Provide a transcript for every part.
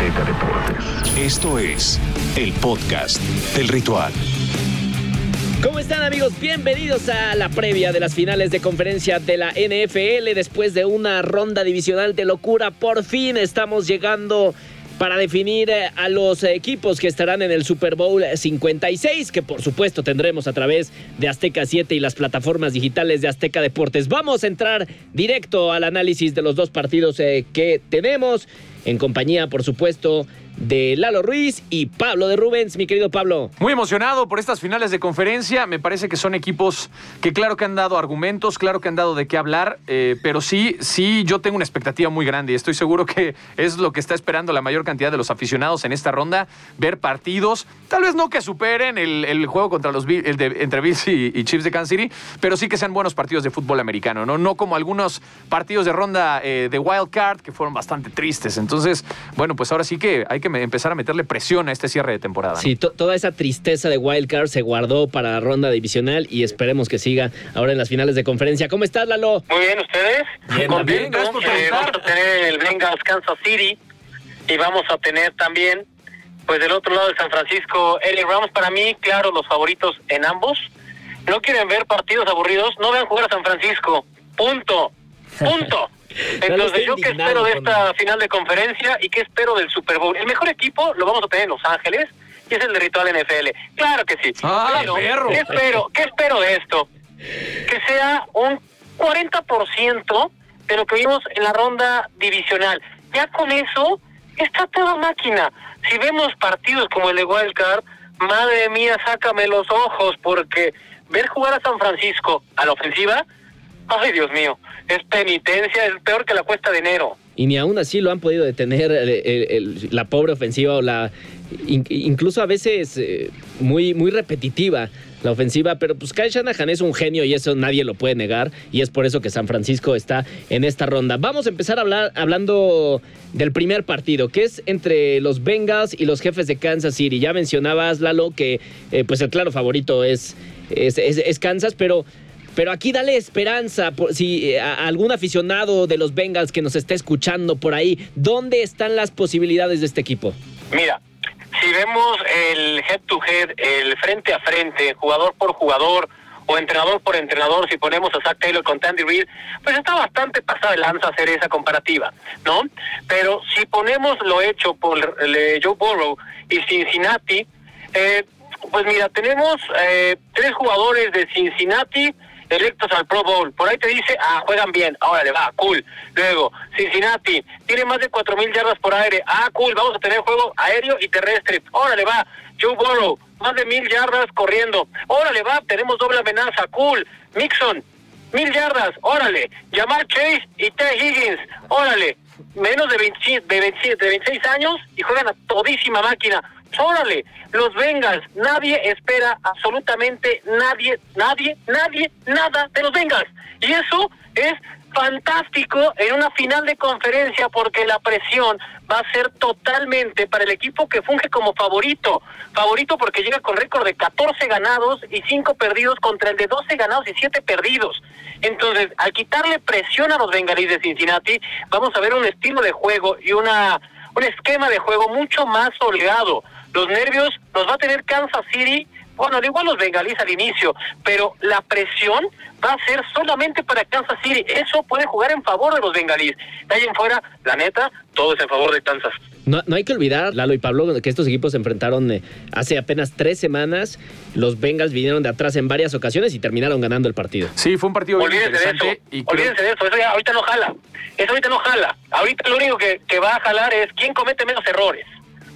Azteca Deportes. Esto es el podcast del ritual. ¿Cómo están amigos? Bienvenidos a la previa de las finales de conferencia de la NFL. Después de una ronda divisional de locura, por fin estamos llegando para definir eh, a los equipos que estarán en el Super Bowl 56, que por supuesto tendremos a través de Azteca 7 y las plataformas digitales de Azteca Deportes. Vamos a entrar directo al análisis de los dos partidos eh, que tenemos, en compañía, por supuesto, de Lalo Ruiz y Pablo de Rubens, mi querido Pablo. Muy emocionado por estas finales de conferencia. Me parece que son equipos que claro que han dado argumentos, claro que han dado de qué hablar, eh, pero sí, sí, yo tengo una expectativa muy grande y estoy seguro que es lo que está esperando la mayor cantidad de los aficionados en esta ronda, ver partidos, tal vez no que superen el, juego contra los entre Bills y, Chiefs de Kansas City, pero sí que sean buenos partidos de fútbol americano, no, no como algunos partidos de ronda eh, de wild card que fueron bastante tristes. Entonces, bueno, pues ahora sí que hay que empezar a meterle presión a este cierre de temporada. Sí, toda esa tristeza de Wildcard se guardó para la ronda divisional y esperemos que siga ahora en las finales de conferencia. ¿Cómo estás, Lalo? Muy bien, ¿ustedes? Bien, bien, gracias por eh, Vamos a tener el Bengals Kansas City y vamos a tener también, pues del otro lado de San Francisco, Eric Rams. Para mí, claro, los favoritos en ambos. No quieren ver partidos aburridos, no vean jugar a San Francisco. Punto. Punto. Entonces, ¿yo qué espero de esta final de conferencia y qué espero del Super Bowl? El mejor equipo lo vamos a tener en Los Ángeles y es el de Ritual NFL. Claro que sí. Ah, ¿qué espero? ¿Qué espero de esto? Que sea un 40% de lo que vimos en la ronda divisional. Ya con eso está toda máquina. Si vemos partidos como el de Wildcard, madre mía, sácame los ojos, porque ver jugar a San Francisco a la ofensiva, ay Dios mío, es penitencia, es peor que la cuesta de enero. Y ni aún así lo han podido detener eh, la pobre ofensiva o la incluso a veces eh, muy, muy repetitiva la ofensiva, pero pues Kyle Shanahan es un genio y eso nadie lo puede negar y es por eso que San Francisco está en esta ronda. Vamos a empezar a hablar hablando del primer partido, que es entre los Bengals y los jefes de Kansas City. Ya mencionabas, Lalo, que eh, pues el claro favorito es, es, es Kansas, pero pero aquí dale esperanza, por, si eh, algún aficionado de los Bengals que nos está escuchando por ahí, ¿dónde están las posibilidades de este equipo? Mira, si vemos el head to head, el frente a frente, jugador por jugador o entrenador por entrenador, si ponemos a Zach Taylor con Tandy Reed, pues está bastante pasado de lanza hacer esa comparativa, ¿no? Pero si ponemos lo hecho por Joe Burrow y Cincinnati, eh, pues mira, tenemos eh, tres jugadores de Cincinnati electos al Pro Bowl. Por ahí te dice, ah, juegan bien, ahora le va, cool. Luego, Cincinnati, tiene más de cuatro mil yardas por aire. Ah, cool, vamos a tener juego aéreo y terrestre. Órale, va. Joe Burrow, más de mil yardas corriendo. Órale, va, tenemos doble amenaza, cool. Mixon, mil yardas, órale. Jamar Chase y T. Higgins, órale. Menos de, 20, de, 26, de 26 años y juegan a todísima máquina órale, los Bengals, nadie espera absolutamente nadie, nadie, nadie, nada de los Bengals. Y eso es fantástico en una final de conferencia porque la presión va a ser totalmente para el equipo que funge como favorito. Favorito porque llega con récord de 14 ganados y 5 perdidos contra el de 12 ganados y 7 perdidos. Entonces, al quitarle presión a los bengalíes de Cincinnati, vamos a ver un estilo de juego y una un esquema de juego mucho más holgado los nervios los va a tener Kansas City, bueno, al igual los bengalíes al inicio, pero la presión va a ser solamente para Kansas City. Eso puede jugar en favor de los bengalíes. De ahí en fuera, la neta, todo es en favor de Kansas. No, no hay que olvidar, Lalo y Pablo, que estos equipos se enfrentaron eh, hace apenas tres semanas. Los Bengals vinieron de atrás en varias ocasiones y terminaron ganando el partido. Sí, fue un partido muy interesante. De eso, y olvídense de eso, eso ya ahorita no jala. Eso ahorita no jala. Ahorita lo único que, que va a jalar es quién comete menos errores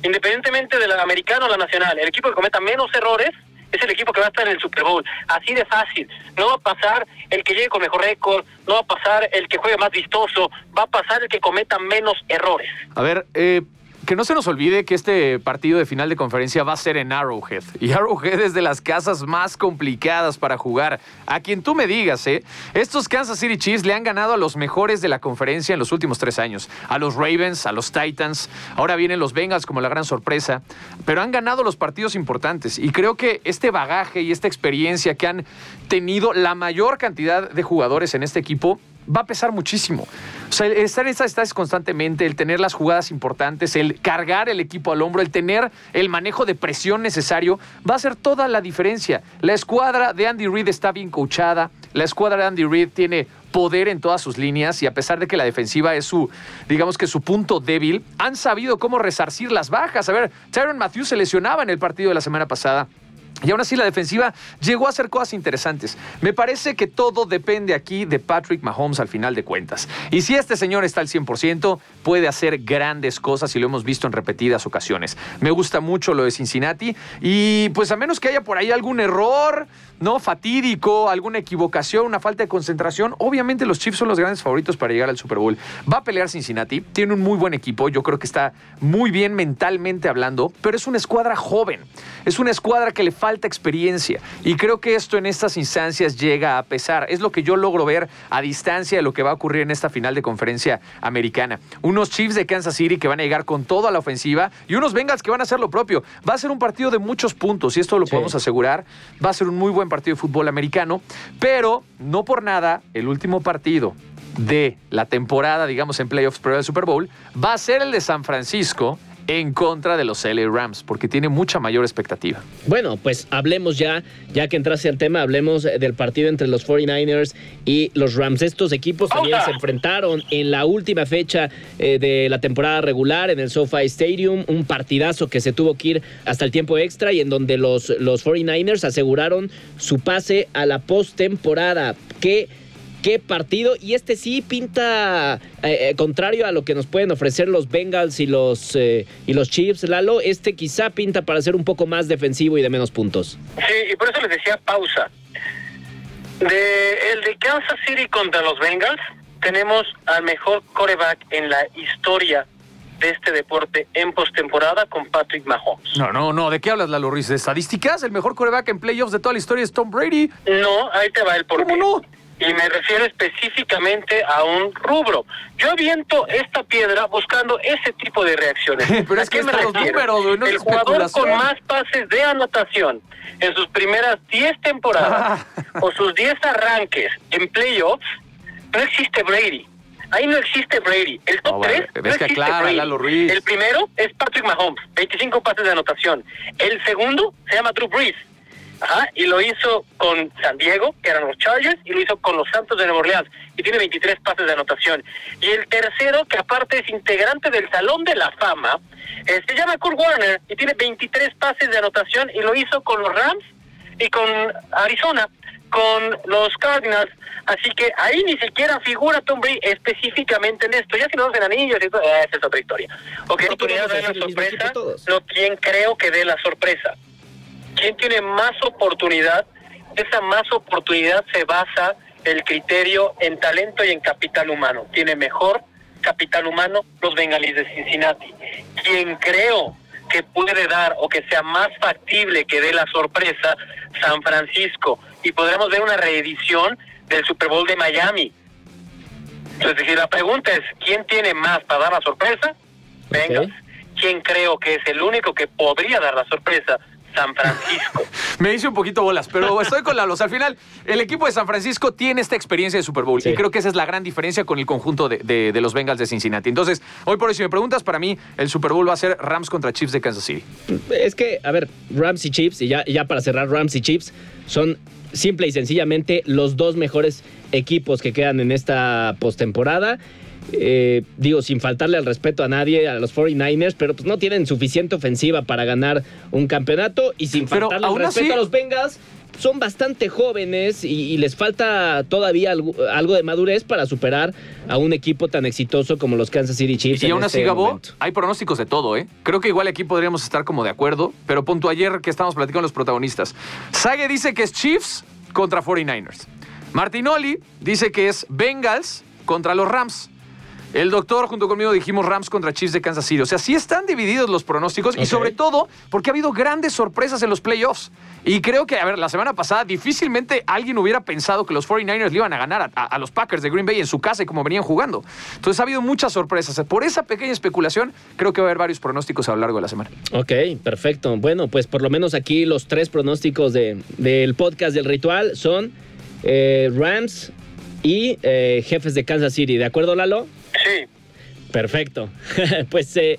independientemente del americano o la nacional, el equipo que cometa menos errores es el equipo que va a estar en el Super Bowl. Así de fácil. No va a pasar el que llegue con mejor récord, no va a pasar el que juegue más vistoso, va a pasar el que cometa menos errores. A ver, eh, que no se nos olvide que este partido de final de conferencia va a ser en Arrowhead. Y Arrowhead es de las casas más complicadas para jugar. A quien tú me digas, ¿eh? Estos Kansas City Chiefs le han ganado a los mejores de la conferencia en los últimos tres años. A los Ravens, a los Titans. Ahora vienen los Bengals como la gran sorpresa. Pero han ganado los partidos importantes. Y creo que este bagaje y esta experiencia que han tenido la mayor cantidad de jugadores en este equipo va a pesar muchísimo. O sea, el estar en estas estancias constantemente, el tener las jugadas importantes, el cargar el equipo al hombro, el tener el manejo de presión necesario, va a hacer toda la diferencia. La escuadra de Andy Reid está bien coachada, la escuadra de Andy Reid tiene poder en todas sus líneas y a pesar de que la defensiva es su, digamos que su punto débil, han sabido cómo resarcir las bajas. A ver, Tyron Matthews se lesionaba en el partido de la semana pasada. Y aún así la defensiva llegó a hacer cosas interesantes. Me parece que todo depende aquí de Patrick Mahomes al final de cuentas. Y si este señor está al 100%, puede hacer grandes cosas y lo hemos visto en repetidas ocasiones. Me gusta mucho lo de Cincinnati y pues a menos que haya por ahí algún error, ¿no? Fatídico, alguna equivocación, una falta de concentración, obviamente los Chiefs son los grandes favoritos para llegar al Super Bowl. Va a pelear Cincinnati, tiene un muy buen equipo, yo creo que está muy bien mentalmente hablando, pero es una escuadra joven, es una escuadra que le falta experiencia. Y creo que esto en estas instancias llega a pesar. Es lo que yo logro ver a distancia de lo que va a ocurrir en esta final de conferencia americana. Unos Chiefs de Kansas City que van a llegar con toda la ofensiva y unos Bengals que van a hacer lo propio. Va a ser un partido de muchos puntos y esto lo podemos asegurar. Va a ser un muy buen partido de fútbol americano, pero no por nada el último partido de la temporada, digamos, en playoffs pero del Super Bowl, va a ser el de San Francisco en contra de los LA Rams, porque tiene mucha mayor expectativa. Bueno, pues hablemos ya, ya que entraste al tema, hablemos del partido entre los 49ers y los Rams. Estos equipos también se enfrentaron en la última fecha eh, de la temporada regular en el SoFi Stadium, un partidazo que se tuvo que ir hasta el tiempo extra y en donde los, los 49ers aseguraron su pase a la postemporada. Que qué partido. Y este sí pinta eh, eh, contrario a lo que nos pueden ofrecer los Bengals y los, eh, y los Chiefs, Lalo. Este quizá pinta para ser un poco más defensivo y de menos puntos. Sí, y por eso les decía pausa. De el de Kansas City contra los Bengals, tenemos al mejor coreback en la historia de este deporte en postemporada con Patrick Mahomes. No, no, no. ¿De qué hablas, Lalo Ruiz? ¿De estadísticas? ¿El mejor coreback en playoffs de toda la historia es Tom Brady? No, ahí te va el porqué. ¿Cómo no? Y me refiero específicamente a un rubro. Yo aviento esta piedra buscando ese tipo de reacciones. Pero es ¿A que me refiero? números, no El jugador con más pases de anotación en sus primeras 10 temporadas o sus 10 arranques en playoffs, no existe Brady. Ahí no existe Brady. El top No, vale, 3 no ves que existe aclara, Brady. Lalo Ruiz. El primero es Patrick Mahomes, 25 pases de anotación. El segundo se llama Drew Brees. Ajá, y lo hizo con San Diego, que eran los Chargers, y lo hizo con los Santos de Nueva Orleans, y tiene 23 pases de anotación. Y el tercero, que aparte es integrante del Salón de la Fama, eh, se llama Kurt Warner, y tiene 23 pases de anotación, y lo hizo con los Rams y con Arizona, con los Cardinals. Así que ahí ni siquiera figura Tom Brady específicamente en esto. Ya si no en anillos, y todo, eh, esa es otra historia. Ok, No mismo sorpresa, no quién creo que dé la sorpresa. ¿Quién tiene más oportunidad? Esa más oportunidad se basa el criterio en talento y en capital humano. Tiene mejor capital humano los bengalíes de Cincinnati. Quien creo que puede dar o que sea más factible que dé la sorpresa, San Francisco. Y podremos ver una reedición del Super Bowl de Miami. Es decir, la pregunta es, ¿quién tiene más para dar la sorpresa? Venga. ¿Quién creo que es el único que podría dar la sorpresa? San Francisco. Me hice un poquito bolas, pero estoy con. O sea, al final, el equipo de San Francisco tiene esta experiencia de Super Bowl. Sí. Y creo que esa es la gran diferencia con el conjunto de, de- de los Bengals de Cincinnati. Entonces, hoy por hoy, si me preguntas, para mí, el Super Bowl va a ser Rams contra Chiefs de Kansas City. Es que, a ver, Rams y Chiefs, y ya, ya para cerrar, Rams y Chiefs son simple y sencillamente los dos mejores equipos que quedan en esta postemporada. Eh, digo, sin faltarle al respeto a nadie, a los 49ers, pero pues no tienen suficiente ofensiva para ganar un campeonato y sin faltarle al respeto así- a los Bengals. Son bastante jóvenes y, y les falta todavía algo, algo de madurez para superar a un equipo tan exitoso como los Kansas City Chiefs. Y en aún así, este Gabo, momento. hay pronósticos de todo, ¿eh? Creo que igual aquí podríamos estar como de acuerdo, pero punto ayer que estamos platicando los protagonistas. Sage dice que es Chiefs contra 49ers. Martinoli dice que es Bengals contra los Rams. El doctor, junto conmigo, dijimos Rams contra Chiefs de Kansas City. O sea, sí están divididos los pronósticos y sobre todo porque ha habido grandes sorpresas en los playoffs. Y creo que, a ver, la semana pasada difícilmente alguien hubiera pensado que los 49ers le iban a ganar a, a- a los Packers de Green Bay en su casa y como venían jugando. Entonces ha habido muchas sorpresas. Por esa pequeña especulación, creo que va a haber varios pronósticos a lo largo de la semana. Ok, perfecto. Bueno, pues por lo menos aquí los tres pronósticos de- del podcast del ritual son eh, Rams y eh, Jefes de Kansas City. ¿De acuerdo, Lalo? Sí. Perfecto. pues eh,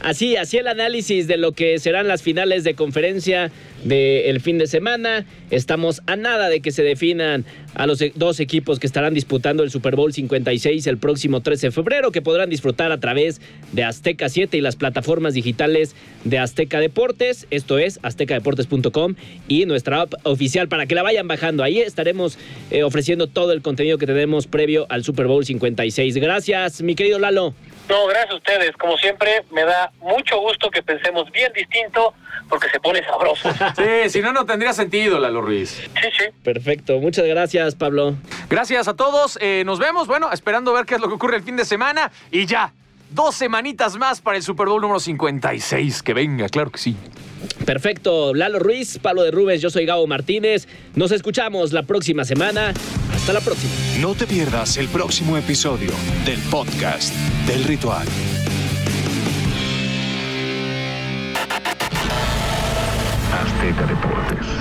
así, así el análisis de lo que serán las finales de conferencia del fin de semana. Estamos a nada de que se definan a los e- dos equipos que estarán disputando el Super Bowl 56 el próximo 13 de febrero, que podrán disfrutar a través de Azteca 7 y las plataformas digitales de Azteca Deportes. Esto es aztecadeportes.com y nuestra app oficial para que la vayan bajando. Ahí estaremos eh, ofreciendo todo el contenido que tenemos previo al Super Bowl 56. Gracias, mi querido Lalo. No, gracias a ustedes. Como siempre, me da mucho gusto que pensemos bien distinto porque se pone sabroso. Sí, si no, no tendría sentido, Lalo Ruiz. Sí, sí. Perfecto. Muchas gracias, Pablo. Gracias a todos. eh, nos vemos, bueno, esperando ver qué es lo que ocurre el fin de semana. Y ya, dos semanitas más para el Super Bowl número 56. Que venga, claro que sí. Perfecto. Lalo Ruiz, Pablo de Rubens, yo soy Gabo Martínez. Nos escuchamos la próxima semana. Hasta la próxima. No te pierdas el próximo episodio del podcast del ritual. Azteca Deportes.